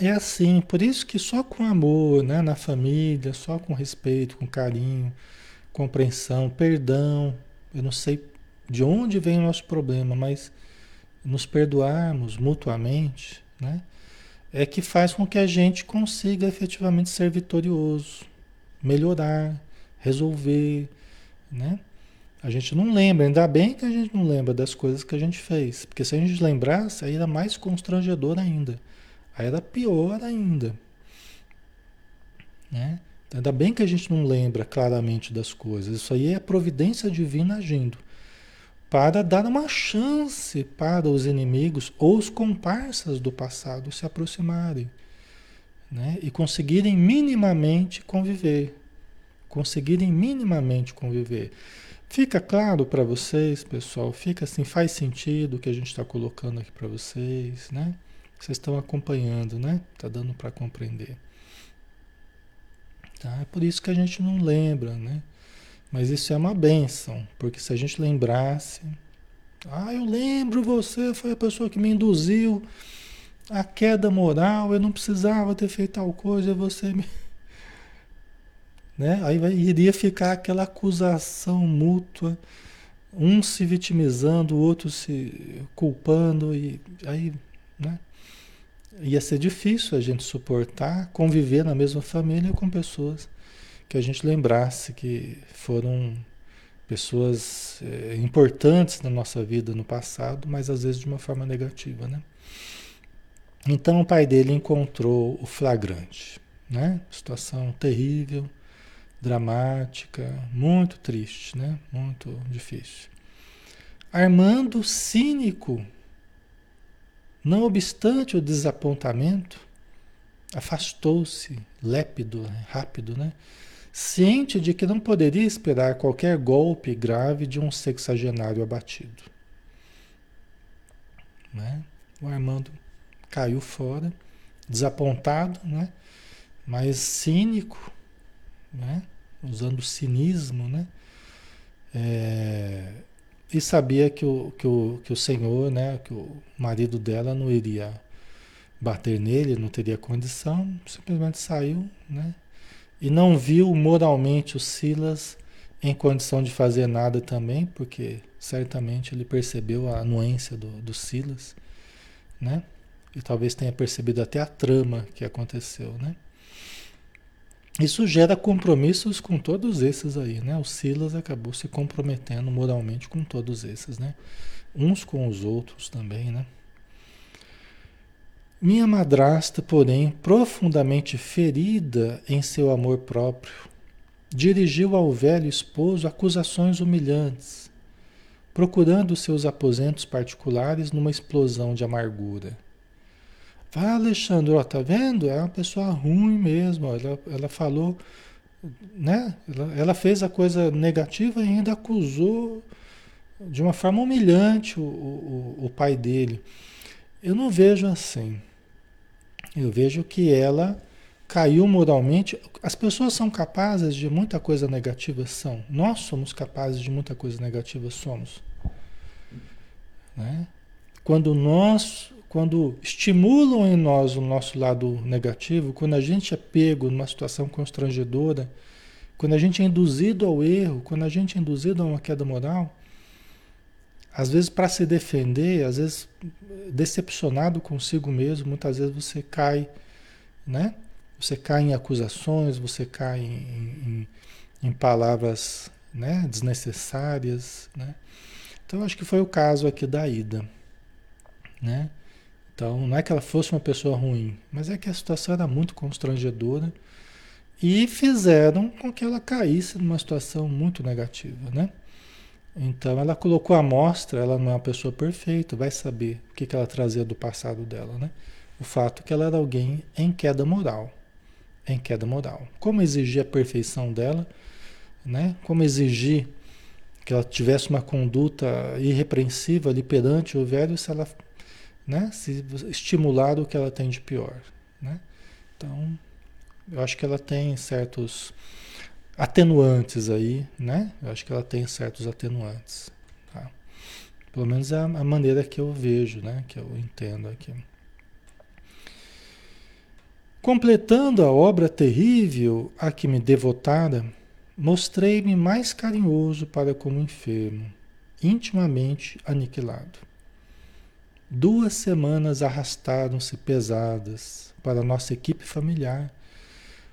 É assim, por isso que só com amor, né, na família, só com respeito, com carinho, compreensão, perdão, eu não sei de onde vem o nosso problema, mas nos perdoarmos mutuamente, né? É que faz com que a gente consiga efetivamente ser vitorioso, melhorar, resolver, né? A gente não lembra, ainda bem que a gente não lembra das coisas que a gente fez, porque se a gente lembrasse, aí era mais constrangedor ainda, aí era pior ainda, né? Ainda bem que a gente não lembra claramente das coisas, isso aí é a providência divina agindo para dar uma chance para os inimigos ou os comparsas do passado se aproximarem né? e conseguirem minimamente conviver. Conseguirem minimamente conviver. Fica claro para vocês, pessoal? Fica assim, faz sentido o que a gente está colocando aqui para vocês, né? Vocês estão acompanhando, né? Tá dando para compreender. Tá? É por isso que a gente não lembra, né? Mas isso é uma benção, porque se a gente lembrasse, ah, eu lembro você foi a pessoa que me induziu à queda moral, eu não precisava ter feito tal coisa, você me né? Aí vai, iria ficar aquela acusação mútua, um se vitimizando, o outro se culpando e aí, né? Ia ser difícil a gente suportar conviver na mesma família com pessoas que a gente lembrasse que foram pessoas é, importantes na nossa vida no passado, mas às vezes de uma forma negativa, né? Então o pai dele encontrou o flagrante, né? Situação terrível, dramática, muito triste, né? Muito difícil. Armando cínico, não obstante o desapontamento, afastou-se, lépido, rápido, né? Ciente de que não poderia esperar qualquer golpe grave de um sexagenário abatido. Né? O Armando caiu fora, desapontado, né? mas cínico, né? usando cinismo, né? É... e sabia que o, que, o, que o Senhor, né? que o marido dela não iria bater nele, não teria condição, simplesmente saiu, né? E não viu moralmente o Silas em condição de fazer nada também, porque certamente ele percebeu a anuência do, do Silas, né? E talvez tenha percebido até a trama que aconteceu, né? Isso gera compromissos com todos esses aí, né? O Silas acabou se comprometendo moralmente com todos esses, né? Uns com os outros também, né? Minha madrasta, porém, profundamente ferida em seu amor próprio, dirigiu ao velho esposo acusações humilhantes, procurando seus aposentos particulares numa explosão de amargura. Ah, Alexandre, ó, tá vendo? É uma pessoa ruim mesmo. Ela, ela falou, né? Ela, ela fez a coisa negativa e ainda acusou de uma forma humilhante o, o, o pai dele. Eu não vejo assim. Eu vejo que ela caiu moralmente. As pessoas são capazes de muita coisa negativa? São. Nós somos capazes de muita coisa negativa? Somos. Né? quando nós, quando estimulam em nós o nosso lado negativo, quando a gente é pego numa situação constrangedora, quando a gente é induzido ao erro, quando a gente é induzido a uma queda moral, às vezes para se defender, às vezes decepcionado consigo mesmo, muitas vezes você cai, né? Você cai em acusações, você cai em, em, em palavras né, desnecessárias, né? Então acho que foi o caso aqui da Ida, né? Então não é que ela fosse uma pessoa ruim, mas é que a situação era muito constrangedora e fizeram com que ela caísse numa situação muito negativa, né? Então ela colocou a mostra, ela não é uma pessoa perfeita, vai saber o que, que ela trazia do passado dela, né? O fato é que ela era alguém em queda moral, em queda moral. Como exigir a perfeição dela, né? Como exigir que ela tivesse uma conduta irrepreensível ali perante o velho se ela, né? Se estimular o que ela tem de pior, né? Então eu acho que ela tem certos atenuantes aí, né? Eu acho que ela tem certos atenuantes. Tá? Pelo menos é a, a maneira que eu vejo, né? Que eu entendo aqui. Completando a obra terrível a que me devotara, mostrei-me mais carinhoso para com o enfermo, intimamente aniquilado. Duas semanas arrastaram-se pesadas para nossa equipe familiar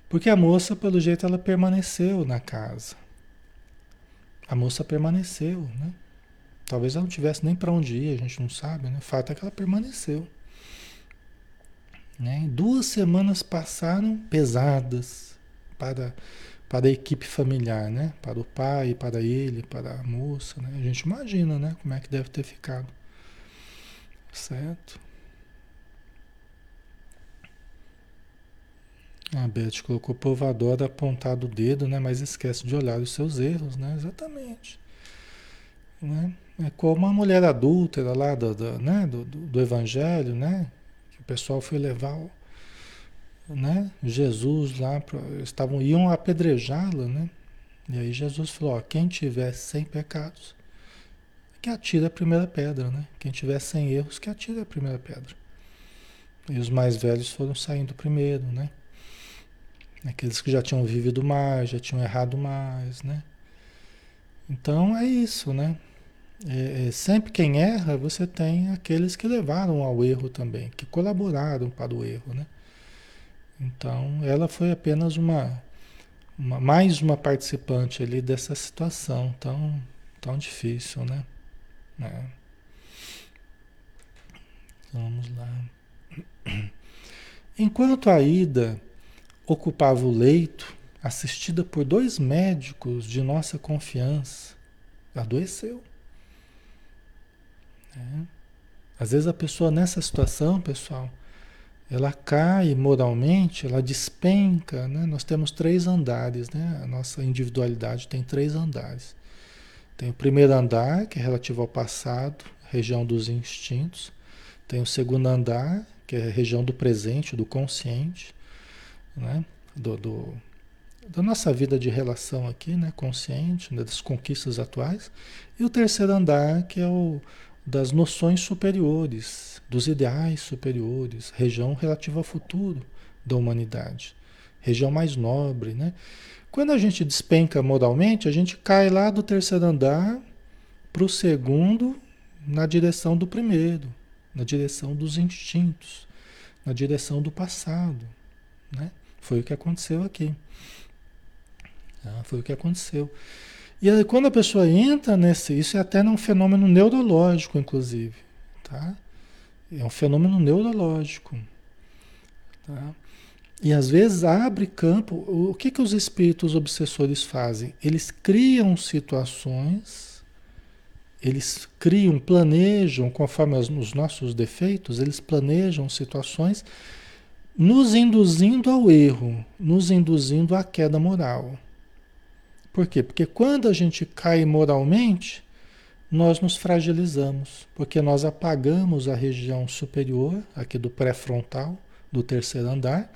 porque a moça, pelo jeito, ela permaneceu na casa. A moça permaneceu, né? Talvez ela não tivesse nem para onde ir, a gente não sabe, né? O fato é que ela permaneceu. Né? Duas semanas passaram pesadas para, para a equipe familiar, né? Para o pai, para ele, para a moça, né? A gente imagina, né? Como é que deve ter ficado. Certo? A Beth colocou povoador apontado o dedo, né? Mas esquece de olhar os seus erros, né? Exatamente. Né? É como a mulher adúltera lá do, do né? do, do, do Evangelho, né? Que o pessoal foi levar né? Jesus lá, pra, estavam, iam apedrejá-la, né? E aí Jesus falou, ó, quem tiver sem pecados, que atire a primeira pedra, né? Quem tiver sem erros, que atire a primeira pedra. E os mais velhos foram saindo primeiro, né? Aqueles que já tinham vivido mais, já tinham errado mais, né? Então é isso, né? É, é, sempre quem erra, você tem aqueles que levaram ao erro também, que colaboraram para o erro, né? Então ela foi apenas uma, uma mais uma participante ali dessa situação tão, tão difícil, né? É. Vamos lá. Enquanto a ida ocupava o leito, assistida por dois médicos de nossa confiança, adoeceu. É. Às vezes a pessoa nessa situação, pessoal, ela cai moralmente, ela despenca, né? Nós temos três andares, né? A nossa individualidade tem três andares. Tem o primeiro andar, que é relativo ao passado, região dos instintos. Tem o segundo andar, que é a região do presente, do consciente né? do, do, da nossa vida de relação aqui, né? consciente, né? das conquistas atuais. E o terceiro andar, que é o das noções superiores, dos ideais superiores, região relativa ao futuro da humanidade, região mais nobre, né? Quando a gente despenca moralmente, a gente cai lá do terceiro andar para o segundo, na direção do primeiro, na direção dos instintos, na direção do passado, né? Foi o que aconteceu aqui. Tá? Foi o que aconteceu. E aí, quando a pessoa entra nesse. Isso é até um fenômeno neurológico, inclusive. Tá? É um fenômeno neurológico. Tá? E às vezes abre campo. O que, que os espíritos obsessores fazem? Eles criam situações, eles criam, planejam, conforme os nossos defeitos, eles planejam situações nos induzindo ao erro, nos induzindo à queda moral. Por quê? Porque quando a gente cai moralmente, nós nos fragilizamos, porque nós apagamos a região superior, aqui do pré-frontal, do terceiro andar,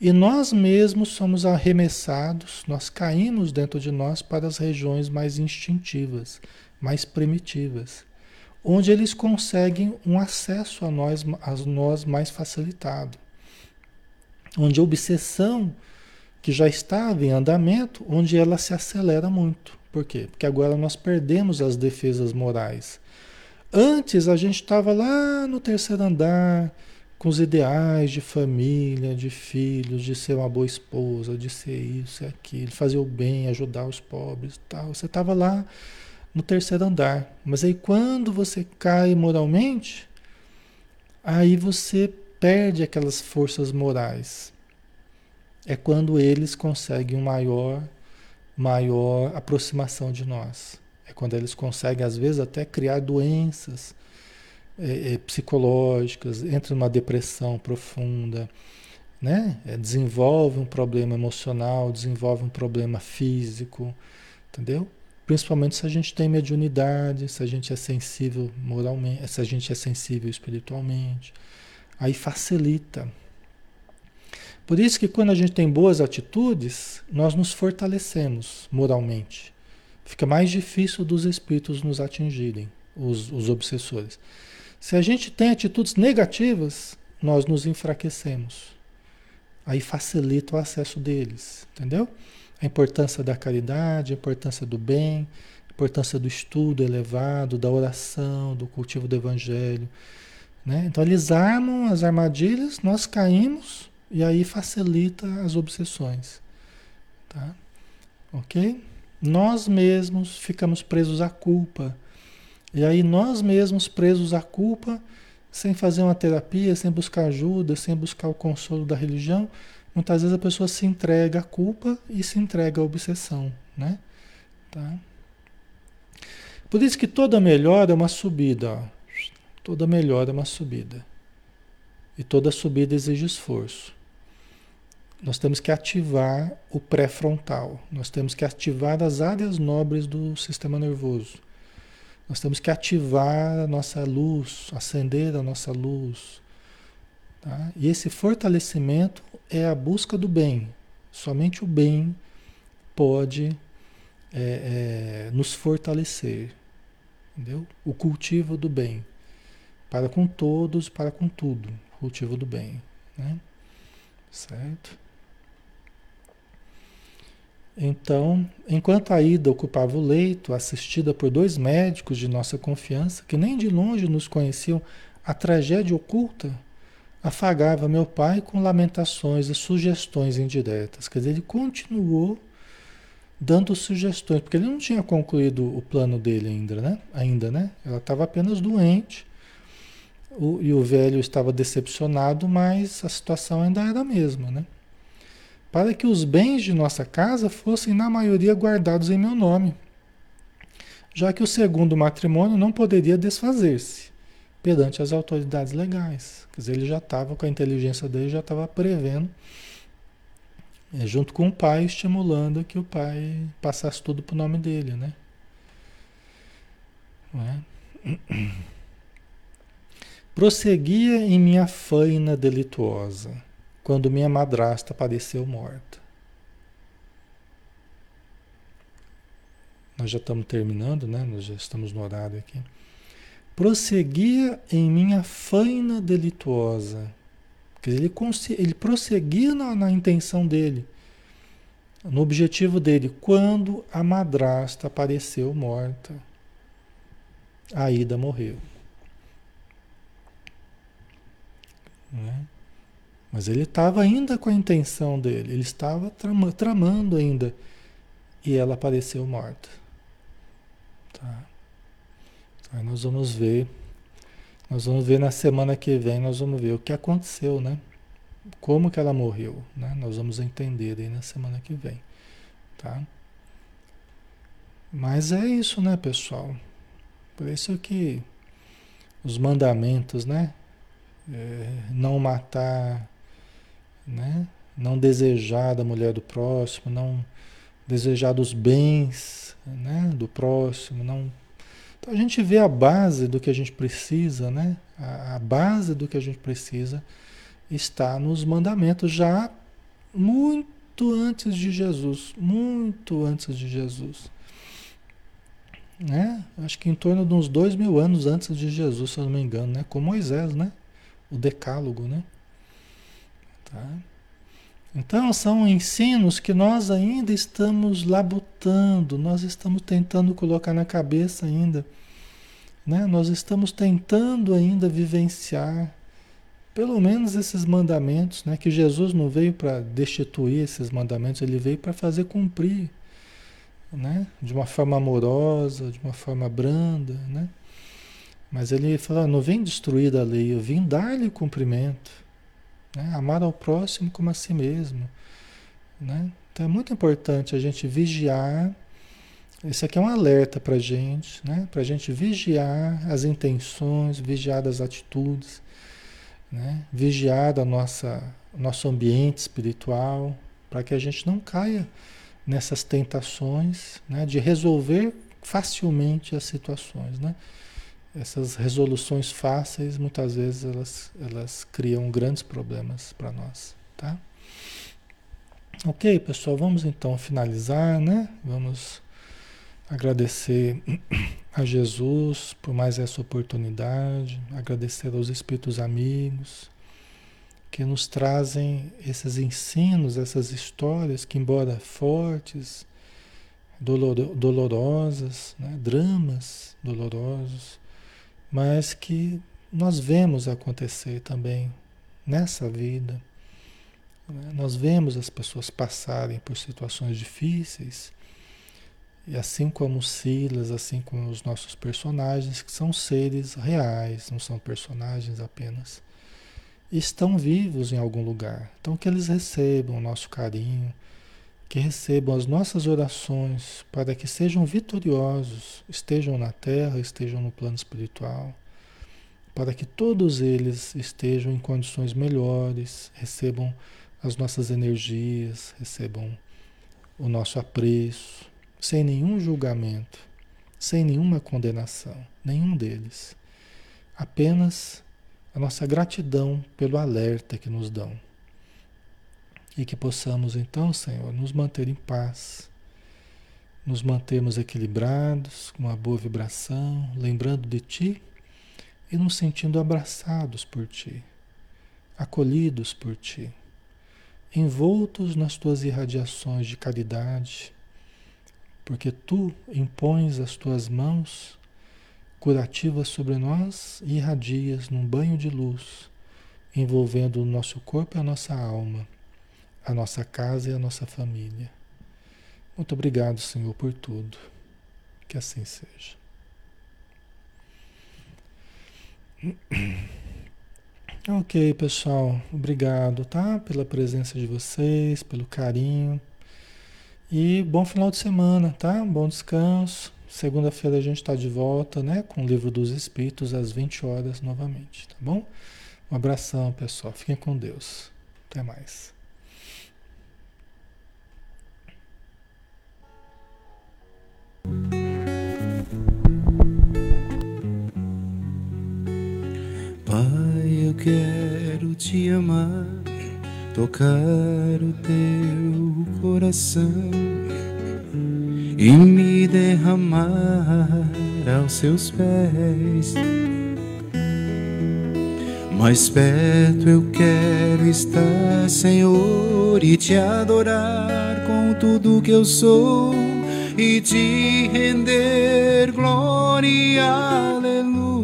e nós mesmos somos arremessados, nós caímos dentro de nós para as regiões mais instintivas, mais primitivas. onde eles conseguem um acesso a nós, a nós mais facilitado. Onde a obsessão que já estava em andamento, onde ela se acelera muito. Por quê? Porque agora nós perdemos as defesas morais. Antes a gente estava lá no terceiro andar, com os ideais de família, de filhos, de ser uma boa esposa, de ser isso e aquilo, fazer o bem, ajudar os pobres tal. Você estava lá no terceiro andar. Mas aí quando você cai moralmente, aí você perde aquelas forças morais. É quando eles conseguem uma maior, maior aproximação de nós. É quando eles conseguem, às vezes, até criar doenças é, é, psicológicas, entra numa depressão profunda, né? É, desenvolve um problema emocional, desenvolve um problema físico, entendeu? Principalmente se a gente tem mediunidade, se a gente é sensível moralmente, se a gente é sensível espiritualmente. Aí facilita. Por isso que quando a gente tem boas atitudes, nós nos fortalecemos moralmente. Fica mais difícil dos espíritos nos atingirem, os, os obsessores. Se a gente tem atitudes negativas, nós nos enfraquecemos. Aí facilita o acesso deles, entendeu? A importância da caridade, a importância do bem, a importância do estudo elevado, da oração, do cultivo do evangelho. Né? Então eles armam as armadilhas, nós caímos e aí facilita as obsessões. Tá? Ok? Nós mesmos ficamos presos à culpa e aí nós mesmos presos à culpa, sem fazer uma terapia, sem buscar ajuda, sem buscar o consolo da religião, muitas vezes a pessoa se entrega à culpa e se entrega à obsessão, né? Tá? Por isso que toda melhora é uma subida, ó. Toda melhora é uma subida. E toda subida exige esforço. Nós temos que ativar o pré-frontal. Nós temos que ativar as áreas nobres do sistema nervoso. Nós temos que ativar a nossa luz, acender a nossa luz. Tá? E esse fortalecimento é a busca do bem. Somente o bem pode é, é, nos fortalecer. Entendeu? O cultivo do bem. Para com todos, para com tudo. Cultivo do bem. Né? Certo? Então, enquanto a Ida ocupava o leito, assistida por dois médicos de nossa confiança, que nem de longe nos conheciam a tragédia oculta, afagava meu pai com lamentações e sugestões indiretas. Quer dizer, ele continuou dando sugestões, porque ele não tinha concluído o plano dele ainda, né? Ainda, né? Ela estava apenas doente o, e o velho estava decepcionado, mas a situação ainda era a mesma, né? para que os bens de nossa casa fossem, na maioria, guardados em meu nome, já que o segundo matrimônio não poderia desfazer-se perante as autoridades legais. Quer dizer, ele já estava, com a inteligência dele, já estava prevendo, é, junto com o pai, estimulando que o pai passasse tudo para o nome dele, né? É? Prosseguia em minha faina delituosa quando minha madrasta apareceu morta. Nós já estamos terminando, né? Nós já estamos no horário aqui. Prosseguia em minha faina delituosa. Quer dizer, ele, ele prosseguia na, na intenção dele, no objetivo dele, quando a madrasta apareceu morta. A Ida morreu. Não é? Mas ele estava ainda com a intenção dele, ele estava trama, tramando ainda. E ela apareceu morta. Tá? Aí nós vamos ver. Nós vamos ver na semana que vem, nós vamos ver o que aconteceu, né? Como que ela morreu, né? Nós vamos entender aí na semana que vem, tá? Mas é isso, né, pessoal? Por isso que os mandamentos, né? É, não matar, né? não desejar da mulher do próximo, não desejar dos bens né? do próximo, não. Então a gente vê a base do que a gente precisa, né? A, a base do que a gente precisa está nos mandamentos já muito antes de Jesus, muito antes de Jesus. né? Acho que em torno de uns dois mil anos antes de Jesus, se eu não me engano, né? Com Moisés, né? O Decálogo, né? Tá? Então são ensinos que nós ainda estamos labutando, nós estamos tentando colocar na cabeça ainda, né? Nós estamos tentando ainda vivenciar pelo menos esses mandamentos, né? Que Jesus não veio para destituir esses mandamentos, ele veio para fazer cumprir né? De uma forma amorosa, de uma forma branda, né? Mas ele fala, não vem destruir a lei, eu vim dar-lhe cumprimento, né? Amar ao próximo como a si mesmo, né? Então é muito importante a gente vigiar. Isso aqui é um alerta para gente, né? Para a gente vigiar as intenções, vigiar as atitudes, né? Vigiar a nossa nosso ambiente espiritual, para que a gente não caia nessas tentações né, de resolver facilmente as situações. Né? Essas resoluções fáceis, muitas vezes, elas, elas criam grandes problemas para nós. Tá? Ok, pessoal, vamos então finalizar, né? Vamos agradecer a Jesus por mais essa oportunidade, agradecer aos Espíritos amigos que nos trazem esses ensinos, essas histórias que, embora fortes, dolor, dolorosas, né? dramas dolorosos, mas que nós vemos acontecer também nessa vida. Né? Nós vemos as pessoas passarem por situações difíceis, e assim como Silas, assim como os nossos personagens, que são seres reais, não são personagens apenas estão vivos em algum lugar. Então, que eles recebam o nosso carinho, que recebam as nossas orações para que sejam vitoriosos, estejam na terra, estejam no plano espiritual, para que todos eles estejam em condições melhores, recebam as nossas energias, recebam o nosso apreço, sem nenhum julgamento, sem nenhuma condenação, nenhum deles. Apenas a nossa gratidão pelo alerta que nos dão. E que possamos então, Senhor, nos manter em paz, nos mantermos equilibrados, com uma boa vibração, lembrando de Ti e nos sentindo abraçados por Ti, acolhidos por Ti, envoltos nas Tuas irradiações de caridade, porque Tu impões as Tuas mãos curativas sobre nós e irradias num banho de luz, envolvendo o nosso corpo e a nossa alma, a nossa casa e a nossa família. Muito obrigado, Senhor, por tudo. Que assim seja. Ok, pessoal, obrigado, tá? Pela presença de vocês, pelo carinho. E bom final de semana, tá? Bom descanso. Segunda-feira a gente está de volta, né? Com o livro dos Espíritos às 20 horas novamente, tá bom? Um abração, pessoal. Fiquem com Deus. Até mais. Quero te amar, tocar o teu coração e me derramar aos seus pés. Mais perto eu quero estar, Senhor, e te adorar com tudo que eu sou e te render glória, aleluia,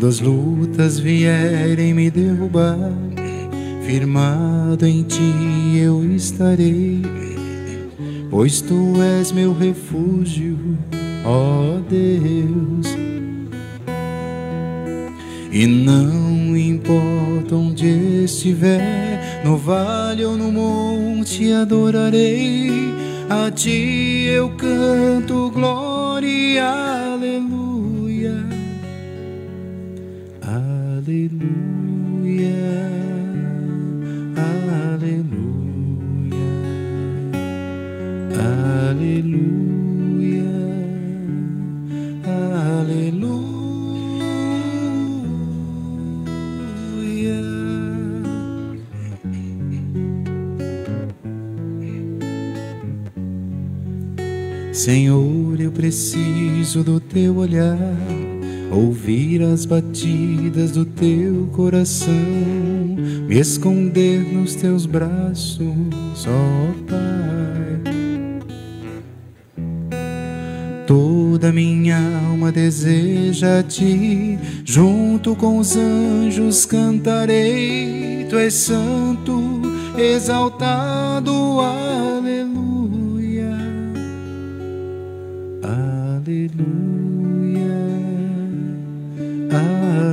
Quando as lutas vierem me derrubar, firmado em ti eu estarei, pois tu és meu refúgio, ó Deus. E não importa onde estiver, no vale ou no monte, adorarei. A ti eu canto glória, Senhor, eu preciso do teu olhar, ouvir as batidas do teu coração, me esconder nos teus braços, ó Pai. Toda minha alma deseja a ti, junto com os anjos cantarei, tu és santo, exaltado, aleluia. Aleluia,